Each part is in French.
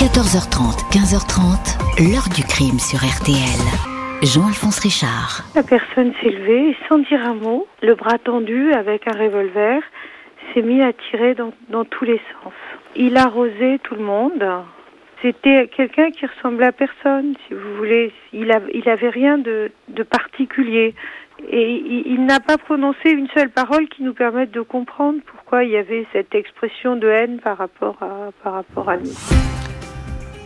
14h30, 15h30, l'heure du crime sur RTL. Jean-Alphonse Richard. La personne s'est levée sans dire un mot, le bras tendu avec un revolver, s'est mis à tirer dans, dans tous les sens. Il arrosait tout le monde. C'était quelqu'un qui ressemblait à personne, si vous voulez. Il, a, il avait rien de, de particulier. Et il, il n'a pas prononcé une seule parole qui nous permette de comprendre pourquoi il y avait cette expression de haine par rapport à, par rapport à nous.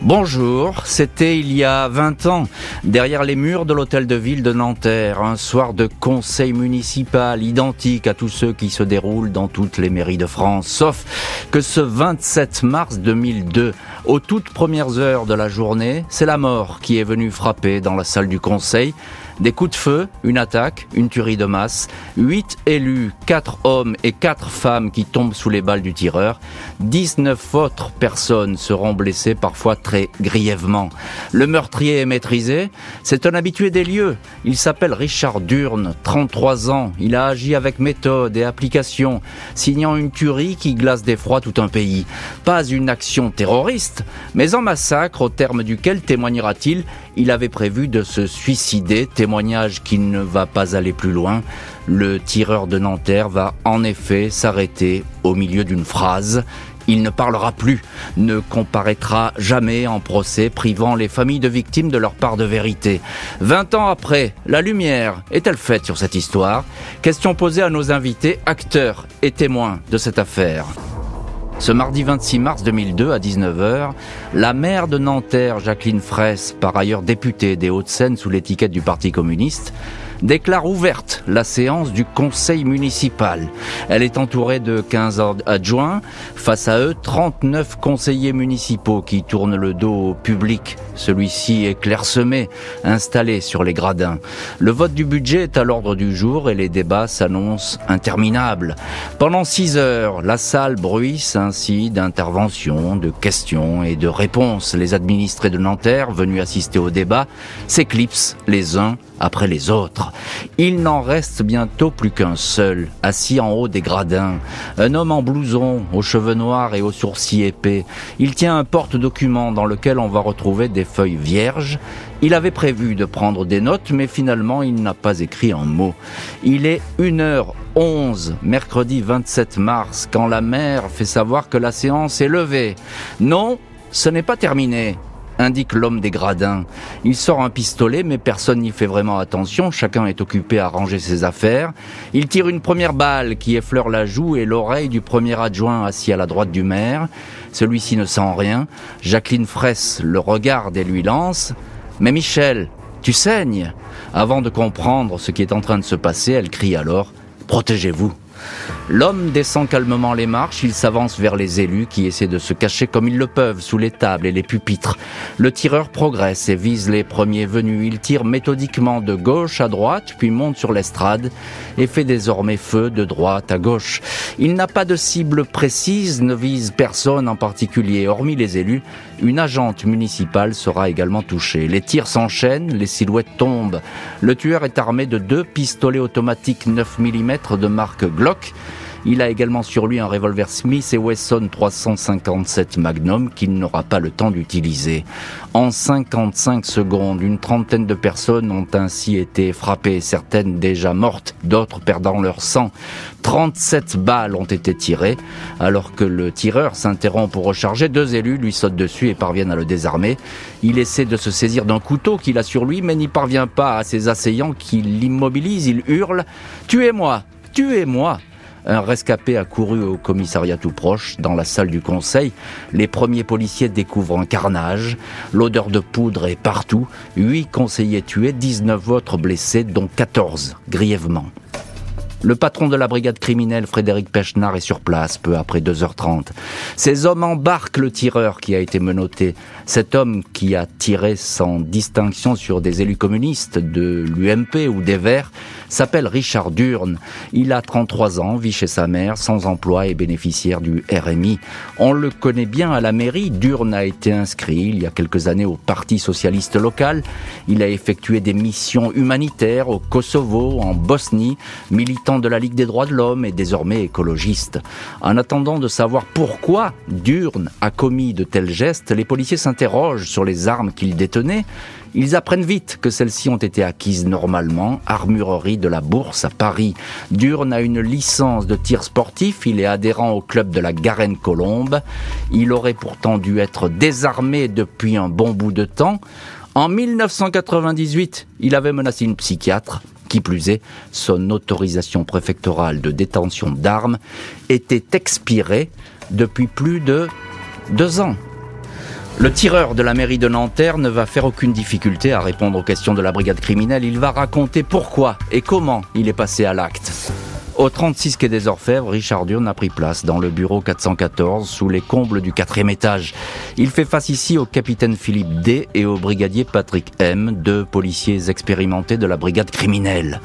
Bonjour, c'était il y a 20 ans, derrière les murs de l'hôtel de ville de Nanterre, un soir de conseil municipal identique à tous ceux qui se déroulent dans toutes les mairies de France, sauf que ce 27 mars 2002, aux toutes premières heures de la journée, c'est la mort qui est venue frapper dans la salle du conseil, des coups de feu, une attaque, une tuerie de masse, huit élus, quatre hommes et quatre femmes qui tombent sous les balles du tireur, 19 autres personnes seront blessées parfois très grièvement. Le meurtrier est maîtrisé, c'est un habitué des lieux, il s'appelle Richard Durne, 33 ans, il a agi avec méthode et application, signant une tuerie qui glace d'effroi tout un pays. Pas une action terroriste, mais un massacre au terme duquel témoignera-t-il, il avait prévu de se suicider, témoignage qui ne va pas aller plus loin. Le tireur de Nanterre va en effet s'arrêter au milieu d'une phrase. Il ne parlera plus, ne comparaîtra jamais en procès, privant les familles de victimes de leur part de vérité. Vingt ans après, la lumière est-elle faite sur cette histoire? Question posée à nos invités, acteurs et témoins de cette affaire. Ce mardi 26 mars 2002 à 19h, la maire de Nanterre, Jacqueline Fraisse, par ailleurs députée des Hauts-de-Seine sous l'étiquette du Parti communiste, déclare ouverte la séance du conseil municipal. Elle est entourée de 15 adjoints, face à eux 39 conseillers municipaux qui tournent le dos au public. Celui-ci est clairsemé, installé sur les gradins. Le vote du budget est à l'ordre du jour et les débats s'annoncent interminables. Pendant six heures, la salle bruisse ainsi d'interventions, de questions et de réponses. Les administrés de Nanterre, venus assister au débat, s'éclipsent les uns après les autres. Il n'en reste bientôt plus qu'un seul, assis en haut des gradins. Un homme en blouson, aux cheveux noirs et aux sourcils épais. Il tient un porte-document dans lequel on va retrouver des feuilles vierges. Il avait prévu de prendre des notes, mais finalement il n'a pas écrit un mot. Il est 1h11, mercredi 27 mars, quand la mère fait savoir que la séance est levée. Non, ce n'est pas terminé indique l'homme des gradins. Il sort un pistolet, mais personne n'y fait vraiment attention, chacun est occupé à ranger ses affaires. Il tire une première balle qui effleure la joue et l'oreille du premier adjoint assis à la droite du maire. Celui-ci ne sent rien. Jacqueline Fraisse le regarde et lui lance. Mais Michel, tu saignes. Avant de comprendre ce qui est en train de se passer, elle crie alors Protégez-vous. L'homme descend calmement les marches, il s'avance vers les élus qui essaient de se cacher comme ils le peuvent sous les tables et les pupitres. Le tireur progresse et vise les premiers venus. Il tire méthodiquement de gauche à droite, puis monte sur l'estrade et fait désormais feu de droite à gauche. Il n'a pas de cible précise, ne vise personne en particulier, hormis les élus. Une agente municipale sera également touchée. Les tirs s'enchaînent, les silhouettes tombent. Le tueur est armé de deux pistolets automatiques 9 mm de marque Glock. Il a également sur lui un revolver Smith et Wesson 357 Magnum qu'il n'aura pas le temps d'utiliser. En 55 secondes, une trentaine de personnes ont ainsi été frappées, certaines déjà mortes, d'autres perdant leur sang. 37 balles ont été tirées. Alors que le tireur s'interrompt pour recharger, deux élus lui sautent dessus et parviennent à le désarmer. Il essaie de se saisir d'un couteau qu'il a sur lui, mais n'y parvient pas à ses assaillants qui l'immobilisent. Il hurle « Tuez-moi Tuez-moi !» Un rescapé a couru au commissariat tout proche, dans la salle du conseil. Les premiers policiers découvrent un carnage. L'odeur de poudre est partout. Huit conseillers tués, 19 autres blessés, dont 14 grièvement. Le patron de la brigade criminelle, Frédéric Pechnard, est sur place peu après 2h30. Ces hommes embarquent le tireur qui a été menotté. Cet homme qui a tiré sans distinction sur des élus communistes de l'UMP ou des Verts s'appelle Richard Durne. Il a 33 ans, vit chez sa mère, sans emploi et bénéficiaire du RMI. On le connaît bien à la mairie. Durne a été inscrit il y a quelques années au Parti socialiste local. Il a effectué des missions humanitaires au Kosovo, en Bosnie, militant de la Ligue des droits de l'homme et désormais écologiste. En attendant de savoir pourquoi Durne a commis de tels gestes, les policiers s'interrogent sur les armes qu'il détenait. Ils apprennent vite que celles-ci ont été acquises normalement, armurerie de la Bourse à Paris. Durne a une licence de tir sportif, il est adhérent au club de la Garenne-Colombe. Il aurait pourtant dû être désarmé depuis un bon bout de temps. En 1998, il avait menacé une psychiatre. Qui plus est, son autorisation préfectorale de détention d'armes était expirée depuis plus de deux ans. Le tireur de la mairie de Nanterre ne va faire aucune difficulté à répondre aux questions de la brigade criminelle. Il va raconter pourquoi et comment il est passé à l'acte. Au 36 quai des Orfèvres, Richard Durne a pris place dans le bureau 414 sous les combles du quatrième étage. Il fait face ici au capitaine Philippe D et au brigadier Patrick M, deux policiers expérimentés de la brigade criminelle.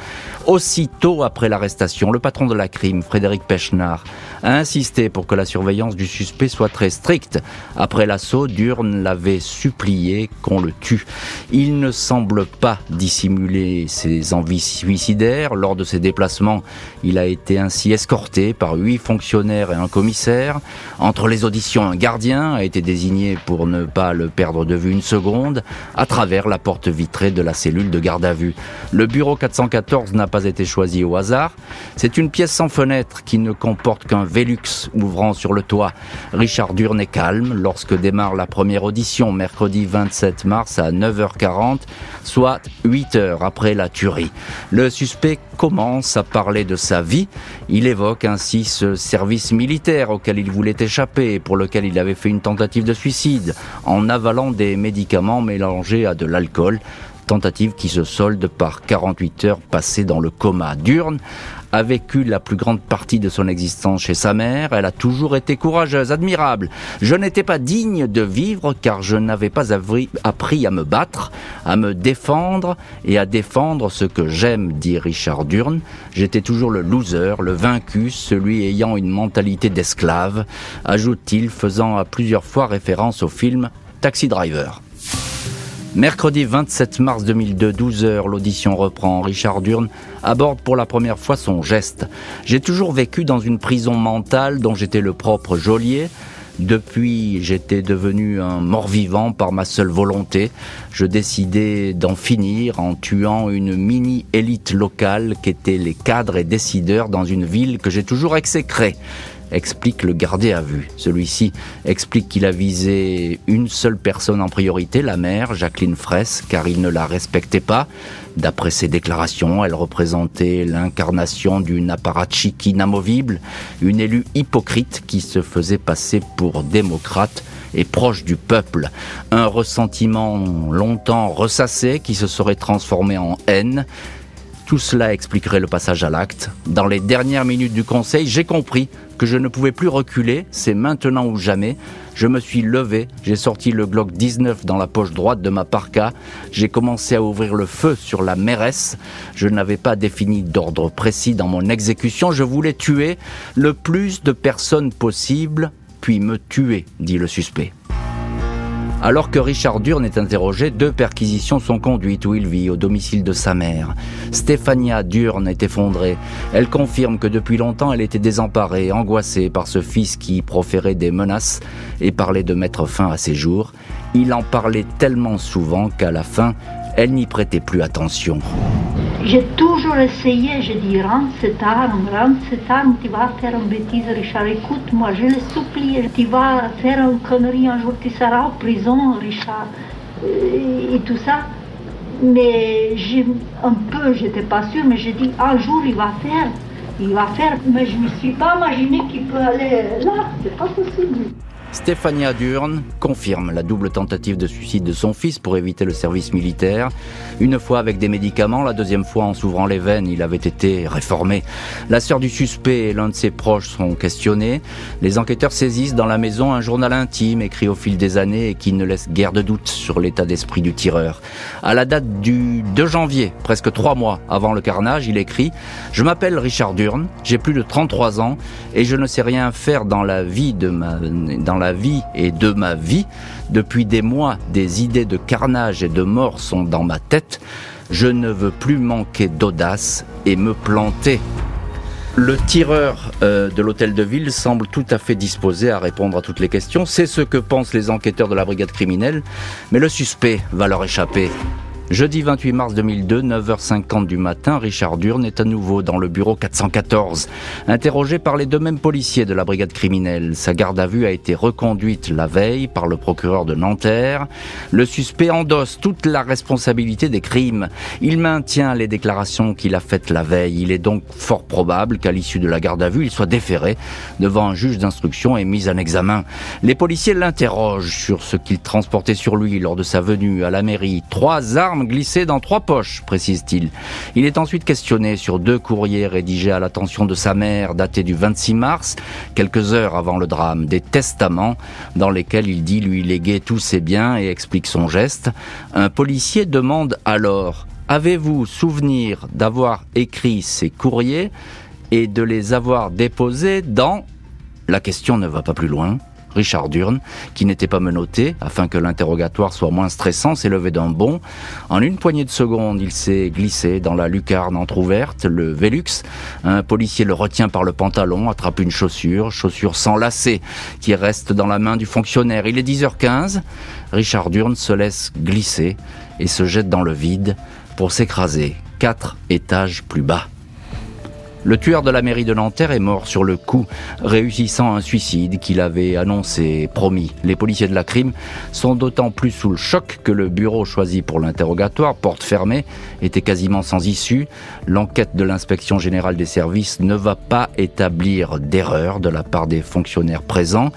Aussitôt après l'arrestation, le patron de la crime, Frédéric Pechnard, a insisté pour que la surveillance du suspect soit très stricte. Après l'assaut, Durne l'avait supplié qu'on le tue. Il ne semble pas dissimuler ses envies suicidaires. Lors de ses déplacements, il a été ainsi escorté par huit fonctionnaires et un commissaire. Entre les auditions, un gardien a été désigné pour ne pas le perdre de vue une seconde à travers la porte vitrée de la cellule de garde à vue. Le bureau 414 n'a pas été choisi au hasard. C'est une pièce sans fenêtre qui ne comporte qu'un Velux ouvrant sur le toit. Richard Durne est calme lorsque démarre la première audition mercredi 27 mars à 9h40, soit 8 heures après la tuerie. Le suspect commence à parler de sa vie. Il évoque ainsi ce service militaire auquel il voulait échapper pour lequel il avait fait une tentative de suicide en avalant des médicaments mélangés à de l'alcool tentative qui se solde par 48 heures passées dans le coma. Durne a vécu la plus grande partie de son existence chez sa mère. Elle a toujours été courageuse, admirable. Je n'étais pas digne de vivre car je n'avais pas appris à me battre, à me défendre et à défendre ce que j'aime, dit Richard Durne. J'étais toujours le loser, le vaincu, celui ayant une mentalité d'esclave, ajoute-t-il, faisant à plusieurs fois référence au film Taxi Driver. Mercredi 27 mars 2002, 12h, l'audition reprend. Richard Durne aborde pour la première fois son geste. J'ai toujours vécu dans une prison mentale dont j'étais le propre geôlier. Depuis, j'étais devenu un mort-vivant par ma seule volonté. Je décidais d'en finir en tuant une mini-élite locale qu'étaient les cadres et décideurs dans une ville que j'ai toujours exécrée explique le gardé à vue. Celui-ci explique qu'il a visé une seule personne en priorité, la mère, Jacqueline Fraisse, car il ne la respectait pas. D'après ses déclarations, elle représentait l'incarnation d'une apparatchik inamovible, une élue hypocrite qui se faisait passer pour démocrate et proche du peuple. Un ressentiment longtemps ressassé qui se serait transformé en haine tout cela expliquerait le passage à l'acte. Dans les dernières minutes du conseil, j'ai compris que je ne pouvais plus reculer, c'est maintenant ou jamais. Je me suis levé, j'ai sorti le Glock 19 dans la poche droite de ma parka, j'ai commencé à ouvrir le feu sur la mairesse. Je n'avais pas défini d'ordre précis dans mon exécution, je voulais tuer le plus de personnes possible, puis me tuer, dit le suspect. Alors que Richard Durne est interrogé, deux perquisitions sont conduites où il vit, au domicile de sa mère. Stéphania Durne est effondrée. Elle confirme que depuis longtemps elle était désemparée, angoissée par ce fils qui proférait des menaces et parlait de mettre fin à ses jours. Il en parlait tellement souvent qu'à la fin, elle n'y prêtait plus attention. J'ai toujours essayé, je dis, rends cette arme, rends cette arme, tu vas faire une bêtise, Richard, écoute-moi, je le supplie, tu vas faire une connerie, un jour tu seras en prison, Richard, et, tout ça. Mais un peu, j'étais pas sûre, mais j'ai dit, un jour il va faire, il va faire, mais je ne me suis pas imaginé qu'il peut aller là, c'est pas possible. Stéphania Durne confirme la double tentative de suicide de son fils pour éviter le service militaire. Une fois avec des médicaments, la deuxième fois en s'ouvrant les veines, il avait été réformé. La sœur du suspect et l'un de ses proches sont questionnés. Les enquêteurs saisissent dans la maison un journal intime écrit au fil des années et qui ne laisse guère de doute sur l'état d'esprit du tireur. À la date du 2 janvier, presque trois mois avant le carnage, il écrit « Je m'appelle Richard Durne, j'ai plus de 33 ans et je ne sais rien faire dans la vie de ma... la vie et de ma vie. Depuis des mois, des idées de carnage et de mort sont dans ma tête. Je ne veux plus manquer d'audace et me planter. Le tireur euh, de l'hôtel de ville semble tout à fait disposé à répondre à toutes les questions. C'est ce que pensent les enquêteurs de la brigade criminelle. Mais le suspect va leur échapper. Jeudi 28 mars 2002, 9h50 du matin, Richard Durne est à nouveau dans le bureau 414. Interrogé par les deux mêmes policiers de la brigade criminelle, sa garde à vue a été reconduite la veille par le procureur de Nanterre. Le suspect endosse toute la responsabilité des crimes. Il maintient les déclarations qu'il a faites la veille. Il est donc fort probable qu'à l'issue de la garde à vue, il soit déféré devant un juge d'instruction et mis en examen. Les policiers l'interrogent sur ce qu'il transportait sur lui lors de sa venue à la mairie. Trois armes glissé dans trois poches, précise-t-il. Il est ensuite questionné sur deux courriers rédigés à l'attention de sa mère, datés du 26 mars, quelques heures avant le drame, des testaments dans lesquels il dit lui léguer tous ses biens et explique son geste. Un policier demande alors Avez-vous souvenir d'avoir écrit ces courriers et de les avoir déposés dans... La question ne va pas plus loin. Richard Durne, qui n'était pas menotté, afin que l'interrogatoire soit moins stressant, s'est levé d'un bond. En une poignée de secondes, il s'est glissé dans la lucarne entr'ouverte, le Velux. Un policier le retient par le pantalon, attrape une chaussure, chaussure sans lacet, qui reste dans la main du fonctionnaire. Il est 10h15. Richard Durne se laisse glisser et se jette dans le vide pour s'écraser quatre étages plus bas. Le tueur de la mairie de Nanterre est mort sur le coup, réussissant un suicide qu'il avait annoncé, promis. Les policiers de la crime sont d'autant plus sous le choc que le bureau choisi pour l'interrogatoire, porte fermée, était quasiment sans issue. L'enquête de l'inspection générale des services ne va pas établir d'erreur de la part des fonctionnaires présents.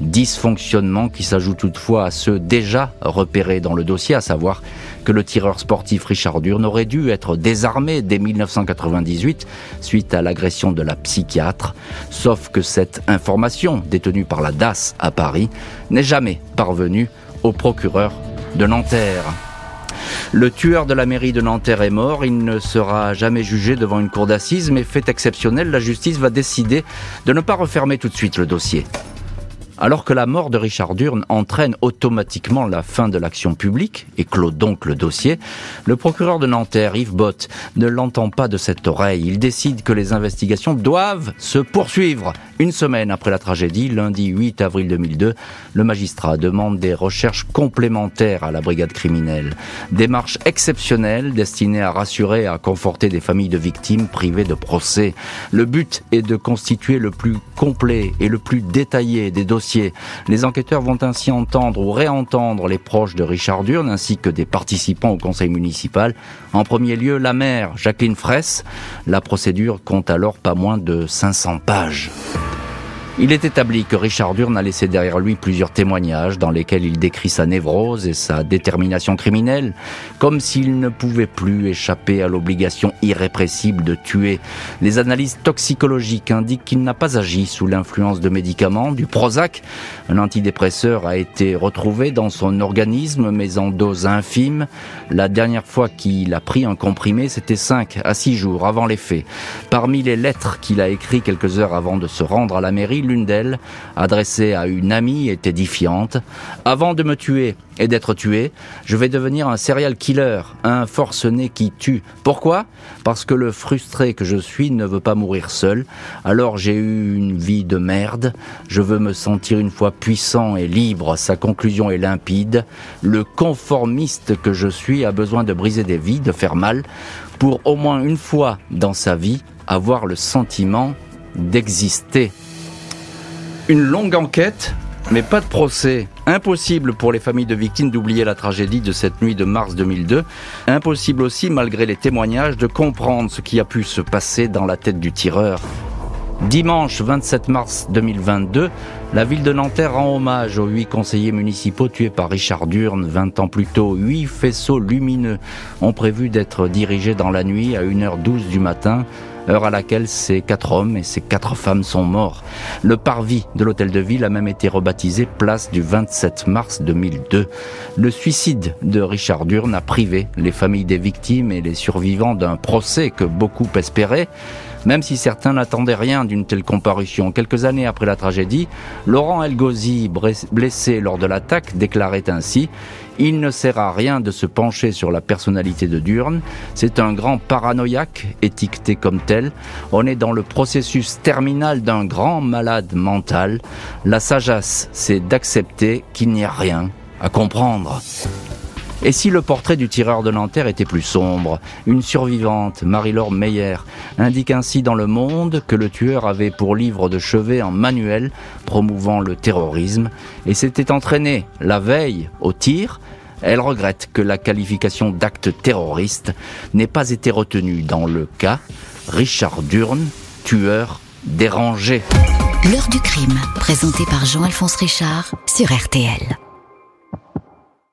Dysfonctionnement qui s'ajoute toutefois à ceux déjà repérés dans le dossier, à savoir que le tireur sportif Richard Durne aurait dû être désarmé dès 1998 suite à l'agression de la psychiatre, sauf que cette information, détenue par la DAS à Paris, n'est jamais parvenue au procureur de Nanterre. Le tueur de la mairie de Nanterre est mort, il ne sera jamais jugé devant une cour d'assises, mais fait exceptionnel, la justice va décider de ne pas refermer tout de suite le dossier. Alors que la mort de Richard Durne entraîne automatiquement la fin de l'action publique et clôt donc le dossier, le procureur de Nanterre, Yves Bott, ne l'entend pas de cette oreille. Il décide que les investigations doivent se poursuivre. Une semaine après la tragédie, lundi 8 avril 2002, le magistrat demande des recherches complémentaires à la brigade criminelle. Démarche exceptionnelle destinée à rassurer et à conforter des familles de victimes privées de procès. Le but est de constituer le plus complet et le plus détaillé des dossiers les enquêteurs vont ainsi entendre ou réentendre les proches de Richard Durne ainsi que des participants au conseil municipal. En premier lieu, la maire, Jacqueline Fraisse. La procédure compte alors pas moins de 500 pages. Il est établi que Richard Durne a laissé derrière lui plusieurs témoignages dans lesquels il décrit sa névrose et sa détermination criminelle, comme s'il ne pouvait plus échapper à l'obligation irrépressible de tuer. Les analyses toxicologiques indiquent qu'il n'a pas agi sous l'influence de médicaments, du Prozac. Un antidépresseur a été retrouvé dans son organisme, mais en dose infime. La dernière fois qu'il a pris un comprimé, c'était 5 à 6 jours avant les faits. Parmi les lettres qu'il a écrites quelques heures avant de se rendre à la mairie, l'une d'elles, adressée à une amie, est édifiante. Avant de me tuer et d'être tué, je vais devenir un serial killer, un forcené qui tue. Pourquoi? Parce que le frustré que je suis ne veut pas mourir seul. Alors j'ai eu une vie de merde. Je veux me sentir une fois puissant et libre. Sa conclusion est limpide. Le conformiste que je suis a besoin de briser des vies, de faire mal, pour au moins une fois dans sa vie avoir le sentiment d'exister. Une longue enquête, mais pas de procès. Impossible pour les familles de victimes d'oublier la tragédie de cette nuit de mars 2002. Impossible aussi, malgré les témoignages, de comprendre ce qui a pu se passer dans la tête du tireur. Dimanche 27 mars 2022, la ville de Nanterre rend hommage aux huit conseillers municipaux tués par Richard Durne 20 ans plus tôt. Huit faisceaux lumineux ont prévu d'être dirigés dans la nuit à 1h12 du matin heure à laquelle ces quatre hommes et ces quatre femmes sont morts. Le parvis de l'hôtel de ville a même été rebaptisé place du 27 mars 2002. Le suicide de Richard Durne a privé les familles des victimes et les survivants d'un procès que beaucoup espéraient. Même si certains n'attendaient rien d'une telle comparution. Quelques années après la tragédie, Laurent Elgozi, blessé lors de l'attaque, déclarait ainsi il ne sert à rien de se pencher sur la personnalité de Durne. C'est un grand paranoïaque, étiqueté comme tel. On est dans le processus terminal d'un grand malade mental. La sagesse, c'est d'accepter qu'il n'y a rien à comprendre. Et si le portrait du tireur de Nanterre était plus sombre Une survivante, Marie-Laure Meyer, indique ainsi dans Le Monde que le tueur avait pour livre de chevet un manuel promouvant le terrorisme et s'était entraîné la veille au tir. Elle regrette que la qualification d'acte terroriste n'ait pas été retenue dans le cas Richard Durne, tueur dérangé. L'heure du crime, présenté par Jean-Alphonse Richard sur RTL.